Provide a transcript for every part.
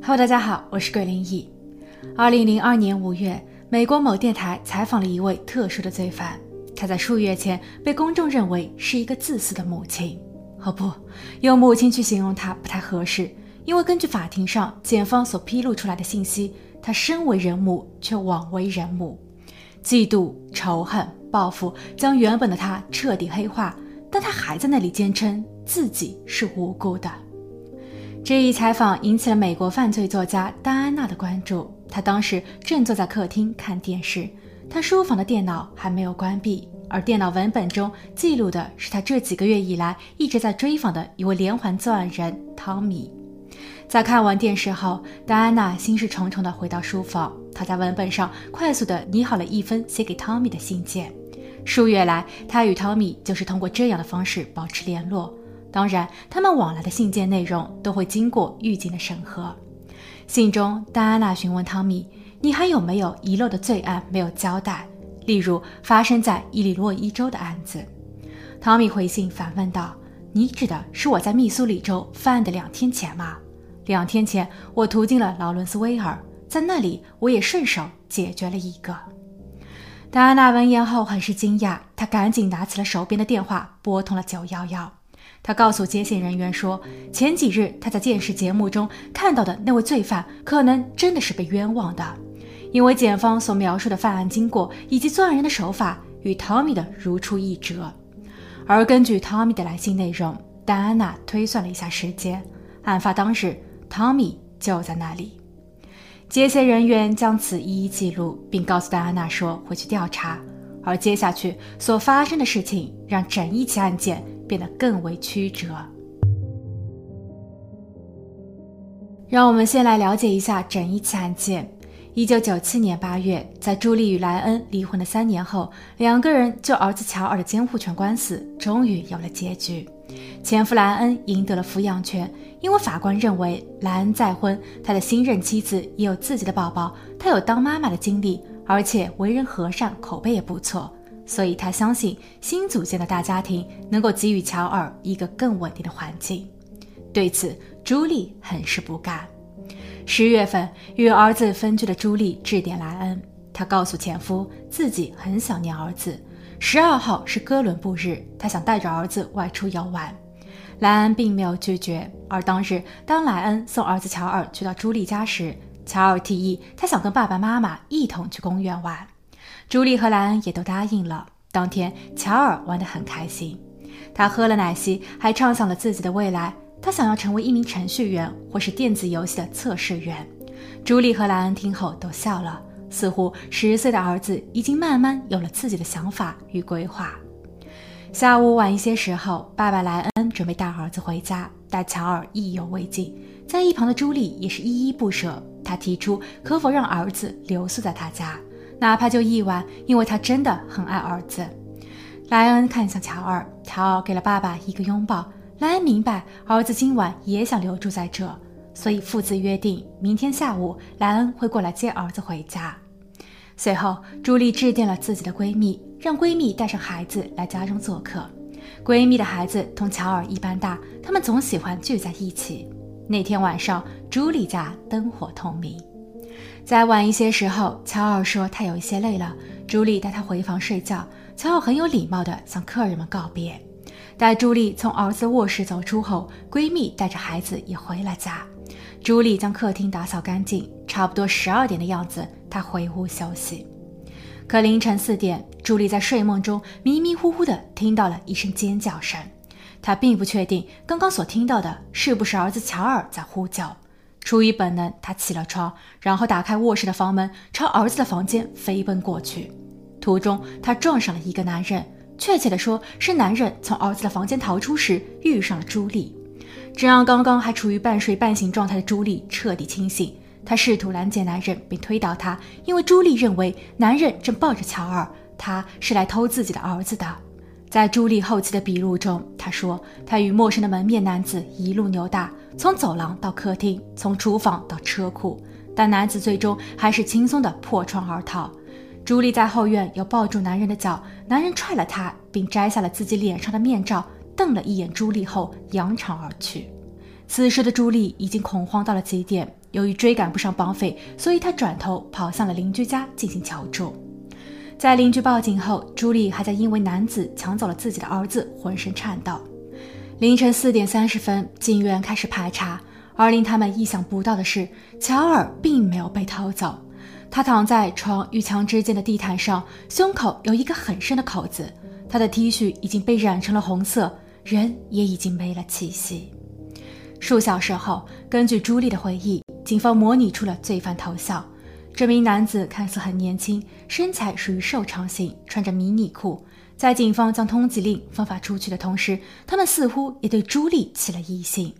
Hello，大家好，我是桂林义。二零零二年五月，美国某电台采访了一位特殊的罪犯，他在数月前被公众认为是一个自私的母亲。哦不，用母亲去形容他不太合适，因为根据法庭上检方所披露出来的信息，他身为人母却枉为人母，嫉妒、仇恨、报复将原本的他彻底黑化，但他还在那里坚称自己是无辜的。这一采访引起了美国犯罪作家戴安娜的关注。她当时正坐在客厅看电视，她书房的电脑还没有关闭，而电脑文本中记录的是她这几个月以来一直在追访的一位连环作案人汤米。在看完电视后，戴安娜心事重重地回到书房，她在文本上快速地拟好了一封写给汤米的信件。数月来，她与汤米就是通过这样的方式保持联络。当然，他们往来的信件内容都会经过狱警的审核。信中，戴安娜询问汤米：“你还有没有遗漏的罪案没有交代？例如发生在伊利诺伊州的案子？”汤米回信反问道：“你指的是我在密苏里州犯案的两天前吗？两天前，我途经了劳伦斯威尔，在那里我也顺手解决了一个。”戴安娜闻言后很是惊讶，她赶紧拿起了手边的电话，拨通了九幺幺。他告诉接线人员说，前几日他在电视节目中看到的那位罪犯，可能真的是被冤枉的，因为检方所描述的犯案经过以及作案人的手法与汤米的如出一辙。而根据汤米的来信内容，戴安娜推算了一下时间，案发当日汤米就在那里。接线人员将此一一记录，并告诉戴安娜说会去调查。而接下去所发生的事情，让整一起案件。变得更为曲折。让我们先来了解一下整一起案件。一九九七年八月，在朱莉与莱恩离婚的三年后，两个人就儿子乔尔的监护权官司终于有了结局。前夫莱恩赢得了抚养权，因为法官认为莱恩再婚，他的新任妻子也有自己的宝宝，他有当妈妈的经历，而且为人和善，口碑也不错。所以他相信新组建的大家庭能够给予乔尔一个更稳定的环境。对此，朱莉很是不甘。十月份，与儿子分居的朱莉致电莱恩，她告诉前夫自己很想念儿子。十二号是哥伦布日，她想带着儿子外出游玩。莱恩并没有拒绝。而当日，当莱恩送儿子乔尔去到朱莉家时，乔尔提议他想跟爸爸妈妈一同去公园玩。朱莉和莱恩也都答应了。当天，乔尔玩得很开心，他喝了奶昔，还畅想了自己的未来。他想要成为一名程序员，或是电子游戏的测试员。朱莉和莱恩听后都笑了，似乎十岁的儿子已经慢慢有了自己的想法与规划。下午晚一些时候，爸爸莱恩准备带儿子回家，但乔尔意犹未尽。在一旁的朱莉也是依依不舍，他提出可否让儿子留宿在他家。哪怕就一晚，因为他真的很爱儿子。莱恩看向乔尔，乔尔给了爸爸一个拥抱。莱恩明白儿子今晚也想留住在这，所以父子约定明天下午莱恩会过来接儿子回家。随后，朱莉致电了自己的闺蜜，让闺蜜带上孩子来家中做客。闺蜜的孩子同乔尔一般大，他们总喜欢聚在一起。那天晚上，朱莉家灯火通明。在晚一些时候，乔尔说他有一些累了，朱莉带他回房睡觉。乔尔很有礼貌地向客人们告别。待朱莉从儿子卧室走出后，闺蜜带着孩子也回了家。朱莉将客厅打扫干净，差不多十二点的样子，她回屋休息。可凌晨四点，朱莉在睡梦中迷迷糊糊地听到了一声尖叫声，她并不确定刚刚所听到的是不是儿子乔尔在呼叫。出于本能，他起了床，然后打开卧室的房门，朝儿子的房间飞奔过去。途中，他撞上了一个男人，确切的说，是男人从儿子的房间逃出时遇上了朱莉，这让刚刚还处于半睡半醒状态的朱莉彻底清醒。她试图拦截男人，并推倒他，因为朱莉认为男人正抱着乔尔，他是来偷自己的儿子的。在朱莉后期的笔录中，她说她与陌生的门面男子一路扭打，从走廊到客厅，从厨房到车库，但男子最终还是轻松地破窗而逃。朱莉在后院又抱住男人的脚，男人踹了她，并摘下了自己脸上的面罩，瞪了一眼朱莉后扬长而去。此时的朱莉已经恐慌到了极点，由于追赶不上绑匪，所以她转头跑向了邻居家进行求助。在邻居报警后，朱莉还在因为男子抢走了自己的儿子浑身颤抖。凌晨四点三十分，警员开始排查，而令他们意想不到的是，乔尔并没有被偷走。他躺在床与墙之间的地毯上，胸口有一个很深的口子，他的 T 恤已经被染成了红色，人也已经没了气息。数小时后，根据朱莉的回忆，警方模拟出了罪犯头像。这名男子看似很年轻，身材属于瘦长型，穿着迷你裤。在警方将通缉令分发出去的同时，他们似乎也对朱莉起了疑心。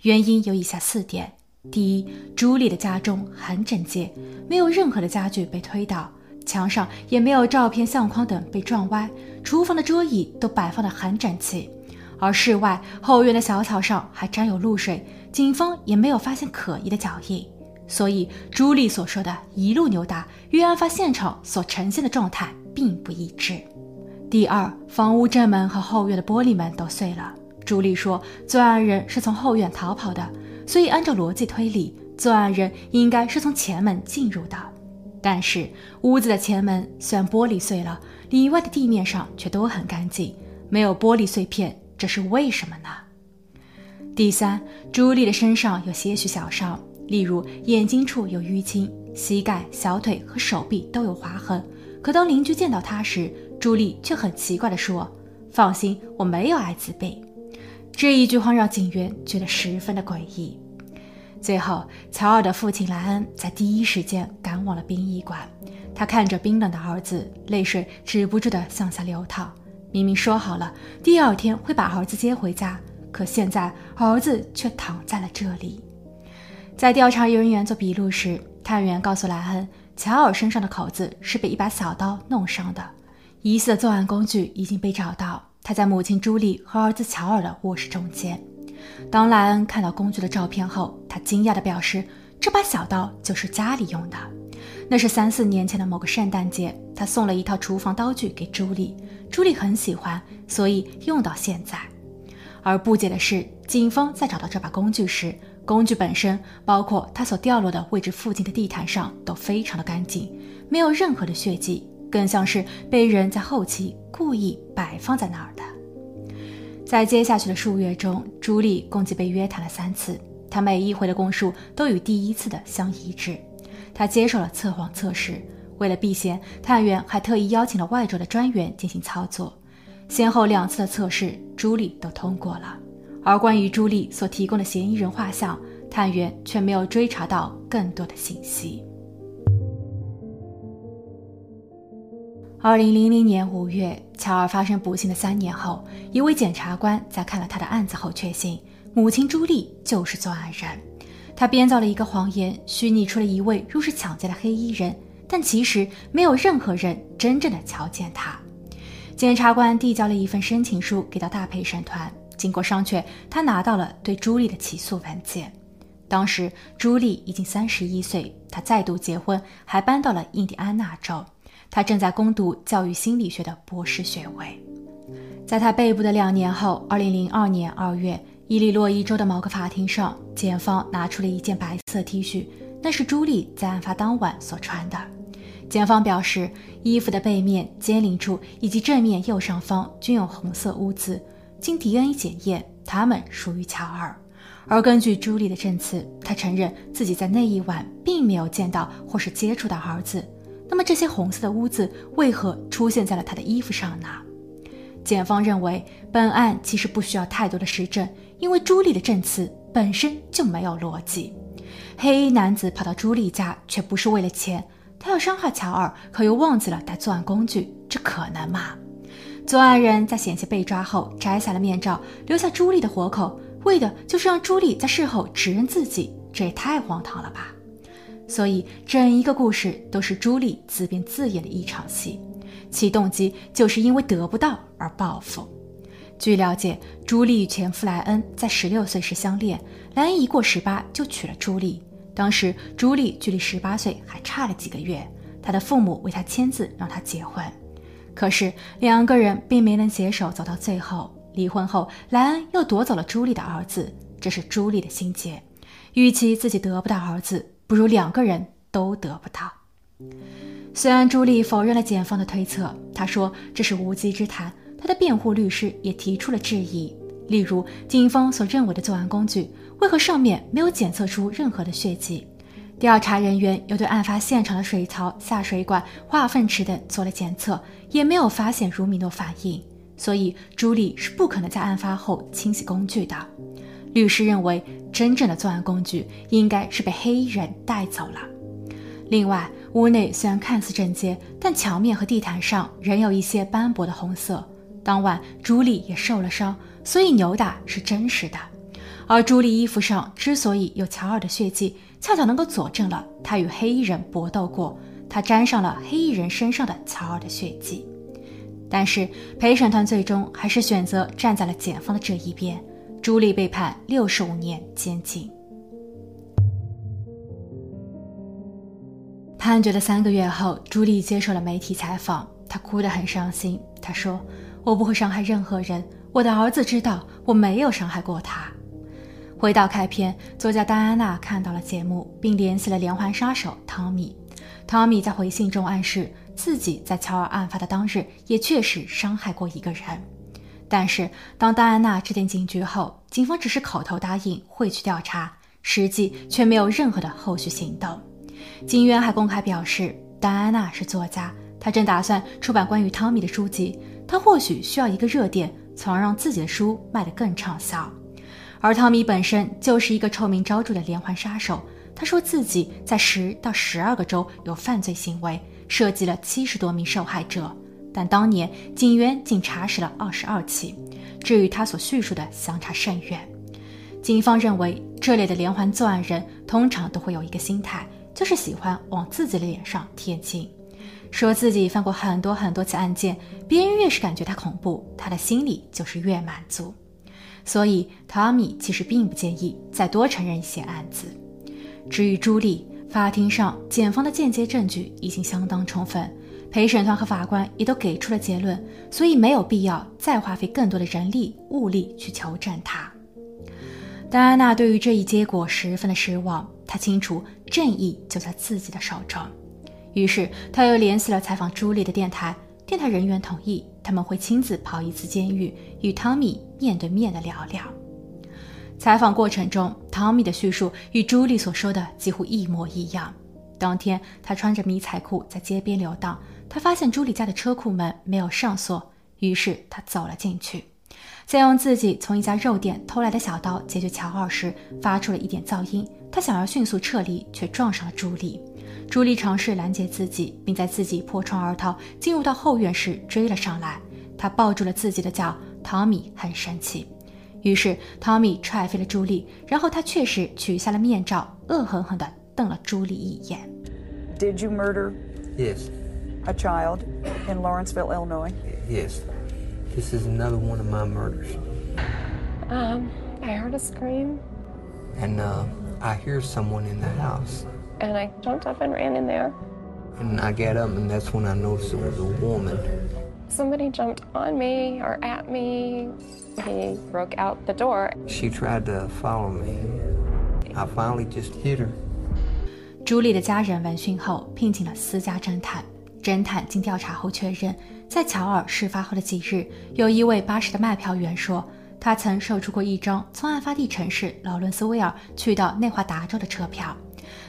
原因有以下四点：第一，朱莉的家中很整洁，没有任何的家具被推倒，墙上也没有照片、相框等被撞歪，厨房的桌椅都摆放得很整齐。而室外后院的小草上还沾有露水，警方也没有发现可疑的脚印，所以朱莉所说的一路扭打与案发现场所呈现的状态并不一致。第二，房屋正门和后院的玻璃门都碎了。朱莉说，作案人是从后院逃跑的，所以按照逻辑推理，作案人应该是从前门进入的。但是屋子的前门虽然玻璃碎了，里外的地面上却都很干净，没有玻璃碎片。这是为什么呢？第三，朱莉的身上有些许小伤，例如眼睛处有淤青，膝盖、小腿和手臂都有划痕。可当邻居见到她时，朱莉却很奇怪地说：“放心，我没有艾滋病。”这一句话让警员觉得十分的诡异。最后，乔尔的父亲莱恩在第一时间赶往了殡仪馆，他看着冰冷的儿子，泪水止不住地向下流淌。明明说好了第二天会把儿子接回家，可现在儿子却躺在了这里。在调查人员做笔录时，探员告诉莱恩，乔尔身上的口子是被一把小刀弄伤的，疑似的作案工具已经被找到，他在母亲朱莉和儿子乔尔的卧室中间。当莱恩看到工具的照片后，他惊讶地表示，这把小刀就是家里用的。那是三四年前的某个圣诞节，他送了一套厨房刀具给朱莉，朱莉很喜欢，所以用到现在。而不解的是，警方在找到这把工具时，工具本身，包括它所掉落的位置附近的地毯上，都非常的干净，没有任何的血迹，更像是被人在后期故意摆放在那儿的。在接下去的数月中，朱莉共计被约谈了三次，她每一回的供述都与第一次的相一致。他接受了测谎测试，为了避嫌，探员还特意邀请了外州的专员进行操作。先后两次的测试，朱莉都通过了。而关于朱莉所提供的嫌疑人画像，探员却没有追查到更多的信息。二零零零年五月，乔尔发生不幸的三年后，一位检察官在看了他的案子后，确信母亲朱莉就是作案人。他编造了一个谎言，虚拟出了一位入室抢劫的黑衣人，但其实没有任何人真正的瞧见他。检察官递交了一份申请书给到大陪审团，经过商榷，他拿到了对朱莉的起诉文件。当时朱莉已经三十一岁，她再度结婚，还搬到了印第安纳州，他正在攻读教育心理学的博士学位。在他被捕的两年后，二零零二年二月。伊利诺伊州的某个法庭上，检方拿出了一件白色 T 恤，那是朱莉在案发当晚所穿的。检方表示，衣服的背面、肩领处以及正面右上方均有红色污渍，经 DNA 检验，它们属于乔尔。而根据朱莉的证词，她承认自己在那一晚并没有见到或是接触到儿子。那么，这些红色的污渍为何出现在了他的衣服上呢？检方认为，本案其实不需要太多的实证。因为朱莉的证词本身就没有逻辑，黑衣男子跑到朱莉家却不是为了钱，他要伤害乔尔，可又忘记了带作案工具，这可能吗？作案人在险些被抓后摘下了面罩，留下朱莉的活口，为的就是让朱莉在事后指认自己，这也太荒唐了吧！所以整一个故事都是朱莉自编自演的一场戏，其动机就是因为得不到而报复。据了解，朱莉与前夫莱恩在十六岁时相恋，莱恩一过十八就娶了朱莉。当时朱莉距离十八岁还差了几个月，他的父母为他签字让他结婚，可是两个人并没能携手走到最后。离婚后，莱恩又夺走了朱莉的儿子，这是朱莉的心结。与其自己得不到儿子，不如两个人都得不到。虽然朱莉否认了检方的推测，她说这是无稽之谈。她的辩护律师也提出了质疑，例如警方所认为的作案工具为何上面没有检测出任何的血迹？调查人员又对案发现场的水槽、下水管、化粪池等做了检测，也没有发现如米诺反应，所以朱莉是不可能在案发后清洗工具的。律师认为，真正的作案工具应该是被黑衣人带走了。另外，屋内虽然看似整洁，但墙面和地毯上仍有一些斑驳的红色。当晚，朱莉也受了伤，所以扭打是真实的。而朱莉衣服上之所以有乔尔的血迹，恰巧能够佐证了她与黑衣人搏斗过，她沾上了黑衣人身上的乔尔的血迹。但是陪审团最终还是选择站在了检方的这一边。朱莉被判六十五年监禁。判决的三个月后，朱莉接受了媒体采访，她哭得很伤心。她说：“我不会伤害任何人，我的儿子知道我没有伤害过他。”回到开篇，作家戴安娜看到了节目，并联系了连环杀手汤米。汤米在回信中暗示自己在乔尔案发的当日也确实伤害过一个人。但是，当戴安娜致电警局后，警方只是口头答应会去调查，实际却没有任何的后续行动。警员还公开表示，戴安娜是作家，她正打算出版关于汤米的书籍，她或许需要一个热点，从而让自己的书卖得更畅销。而汤米本身就是一个臭名昭著的连环杀手，他说自己在十到十二个州有犯罪行为，涉及了七十多名受害者。但当年警员仅查实了二十二起，这与他所叙述的相差甚远。警方认为，这类的连环作案人通常都会有一个心态，就是喜欢往自己的脸上贴金，说自己犯过很多很多起案件，别人越是感觉他恐怖，他的心里就是越满足。所以，汤米其实并不介意再多承认一些案子。至于朱莉，法庭上检方的间接证据已经相当充分。陪审团和法官也都给出了结论，所以没有必要再花费更多的人力物力去求证他。戴安娜对于这一结果十分的失望，她清楚正义就在自己的手中，于是她又联系了采访朱莉的电台，电台人员同意他们会亲自跑一次监狱，与汤米面对面的聊聊。采访过程中，汤米的叙述与朱莉所说的几乎一模一样。当天，他穿着迷彩裤在街边游荡。他发现朱莉家的车库门没有上锁，于是他走了进去，在用自己从一家肉店偷来的小刀解决乔二时，发出了一点噪音。他想要迅速撤离，却撞上了朱莉。朱莉尝试拦截自己，并在自己破窗而逃，进入到后院时追了上来。他抱住了自己的脚。汤米很生气，于是汤米踹飞了朱莉，然后他确实取下了面罩，恶狠狠地瞪了朱莉一眼。Did you murder? Yes. a child in Lawrenceville, Illinois? Yes. This is another one of my murders. Um, I heard a scream. And uh, I hear someone in the house. And I jumped up and ran in there. And I get up, and that's when I noticed it was a woman. Somebody jumped on me or at me. He broke out the door. She tried to follow me. I finally just hit her. 朱莉的家人闻讯后聘请了私家侦探。 侦探经调查后确认，在乔尔事发后的几日，有一位巴士的卖票员说，他曾售出过一张从案发地城市劳伦斯威尔去到内华达州的车票。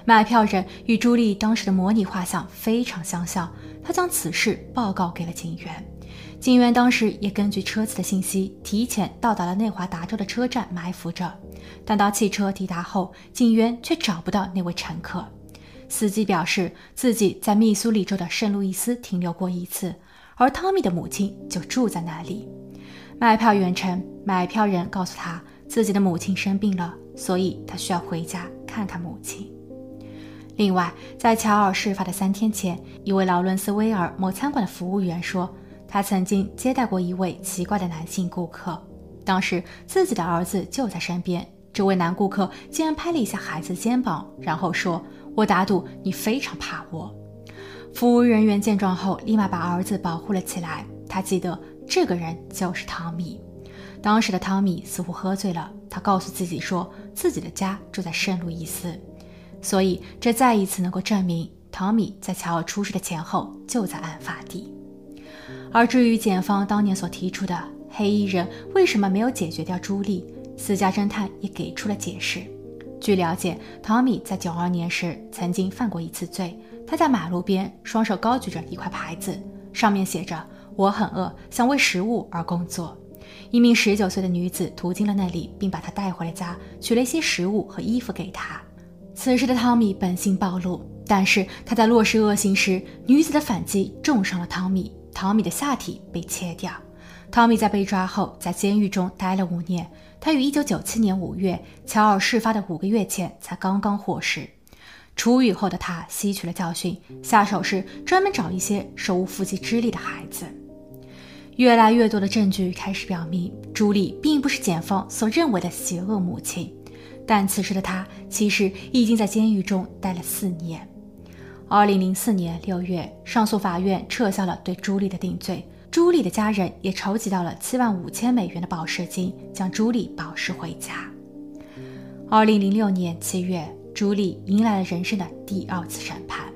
买票人与朱莉当时的模拟画像非常相像。他将此事报告给了警员，警员当时也根据车子的信息，提前到达了内华达州的车站埋伏着。但当汽车抵达后，警员却找不到那位乘客。司机表示自己在密苏里州的圣路易斯停留过一次，而汤米的母亲就住在那里。卖票员称，买票人告诉他自己的母亲生病了，所以他需要回家看看母亲。另外，在乔尔事发的三天前，一位劳伦斯威尔某餐馆的服务员说，他曾经接待过一位奇怪的男性顾客，当时自己的儿子就在身边。这位男顾客竟然拍了一下孩子肩膀，然后说。我打赌你非常怕我。服务人员见状后，立马把儿子保护了起来。他记得这个人就是汤米。当时的汤米似乎喝醉了，他告诉自己说自己的家住在圣路易斯，所以这再一次能够证明汤米在乔尔出事的前后就在案发地。而至于检方当年所提出的黑衣人为什么没有解决掉朱莉，私家侦探也给出了解释。据了解，汤米在九二年时曾经犯过一次罪。他在马路边双手高举着一块牌子，上面写着“我很饿，想为食物而工作”。一名十九岁的女子途经了那里，并把他带回了家，取了一些食物和衣服给他。此时的汤米本性暴露，但是他在落实恶行时，女子的反击重伤了汤米，汤米的下体被切掉。汤米在被抓后，在监狱中待了五年。他于1997年5月，乔尔事发的五个月前才刚刚获释。出狱后的他吸取了教训，下手时专门找一些手无缚鸡之力的孩子。越来越多的证据开始表明，朱莉并不是检方所认为的邪恶母亲。但此时的她其实已经在监狱中待了四年。2004年6月，上诉法院撤销了对朱莉的定罪。朱莉的家人也筹集到了七万五千美元的保释金，将朱莉保释回家。二零零六年七月，朱莉迎来了人生的第二次审判。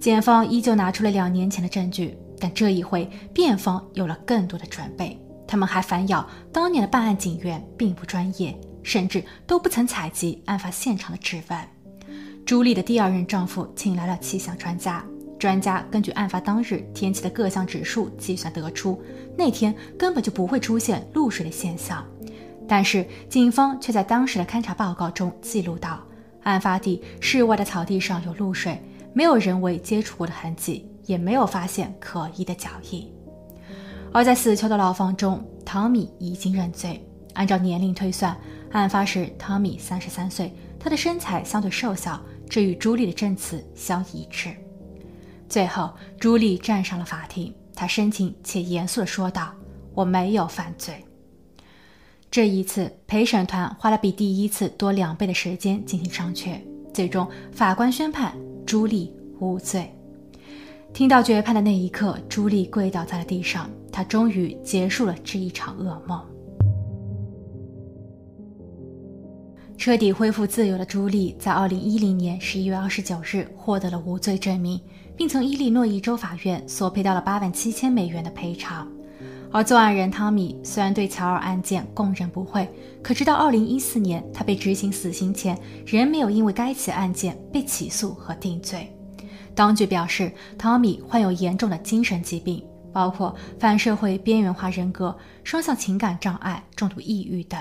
检方依旧拿出了两年前的证据，但这一回辩方有了更多的准备。他们还反咬当年的办案警员并不专业，甚至都不曾采集案发现场的指纹。朱莉的第二任丈夫请来了气象专家。专家根据案发当日天气的各项指数计算得出，那天根本就不会出现露水的现象。但是警方却在当时的勘查报告中记录到，案发地室外的草地上有露水，没有人为接触过的痕迹，也没有发现可疑的脚印。而在死囚的牢房中，汤米已经认罪。按照年龄推算，案发时汤米三十三岁，他的身材相对瘦小，这与朱莉的证词相一致。最后，朱莉站上了法庭。她深情且严肃地说道：“我没有犯罪。”这一次，陪审团花了比第一次多两倍的时间进行商榷。最终，法官宣判朱莉无罪。听到决判的那一刻，朱莉跪倒在了地上。她终于结束了这一场噩梦。彻底恢复自由的朱莉，在2010年11月29日获得了无罪证明。并从伊利诺伊州法院索赔到了八万七千美元的赔偿，而作案人汤米虽然对乔尔案件供认不讳，可直到二零一四年他被执行死刑前，仍没有因为该起案件被起诉和定罪。当局表示，汤米患有严重的精神疾病，包括反社会边缘化人格、双向情感障碍、重度抑郁等。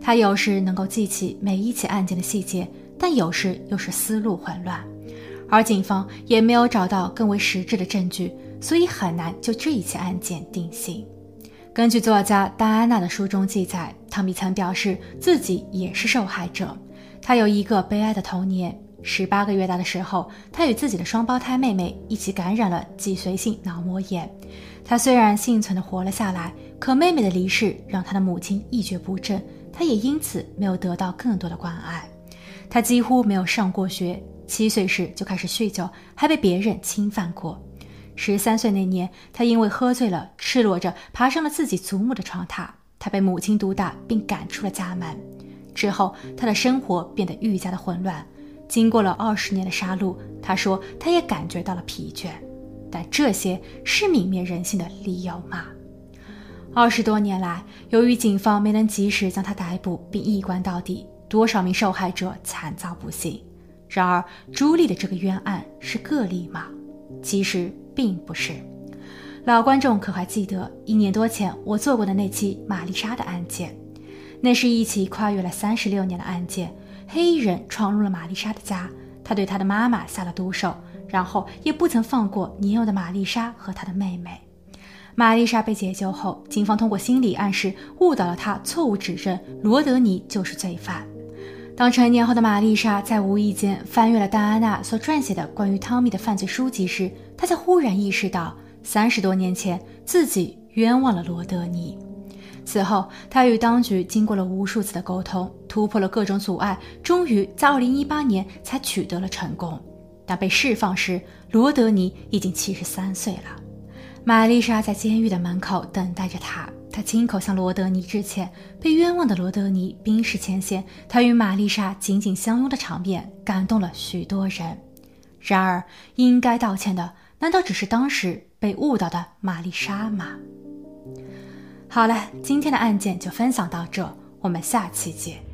他有时能够记起每一起案件的细节，但有时又是思路混乱。而警方也没有找到更为实质的证据，所以很难就这一起案件定性。根据作家戴安娜的书中记载，汤米曾表示自己也是受害者。他有一个悲哀的童年。十八个月大的时候，他与自己的双胞胎妹妹一起感染了脊髓性脑膜炎。他虽然幸存的活了下来，可妹妹的离世让他的母亲一蹶不振，他也因此没有得到更多的关爱。他几乎没有上过学。七岁时就开始酗酒，还被别人侵犯过。十三岁那年，他因为喝醉了，赤裸着爬上了自己祖母的床榻。他被母亲毒打，并赶出了家门。之后，他的生活变得愈加的混乱。经过了二十年的杀戮，他说他也感觉到了疲倦。但这些是泯灭人性的理由吗？二十多年来，由于警方没能及时将他逮捕并一关到底，多少名受害者惨遭不幸。然而，朱莉的这个冤案是个例吗？其实并不是。老观众可还记得一年多前我做过的那期玛丽莎的案件？那是一起跨越了三十六年的案件。黑衣人闯入了玛丽莎的家，他对她的妈妈下了毒手，然后也不曾放过年幼的玛丽莎和她的妹妹。玛丽莎被解救后，警方通过心理暗示误导了她，错误指认罗德尼就是罪犯。当成年后的玛丽莎在无意间翻阅了戴安娜所撰写的关于汤米的犯罪书籍时，她才忽然意识到，三十多年前自己冤枉了罗德尼。此后，她与当局经过了无数次的沟通，突破了各种阻碍，终于在二零一八年才取得了成功。但被释放时，罗德尼已经七十三岁了。玛丽莎在监狱的门口等待着他。他亲口向罗德尼致歉，被冤枉的罗德尼冰释前嫌，他与玛丽莎紧紧相拥的场面感动了许多人。然而，应该道歉的难道只是当时被误导的玛丽莎吗？好了，今天的案件就分享到这，我们下期见。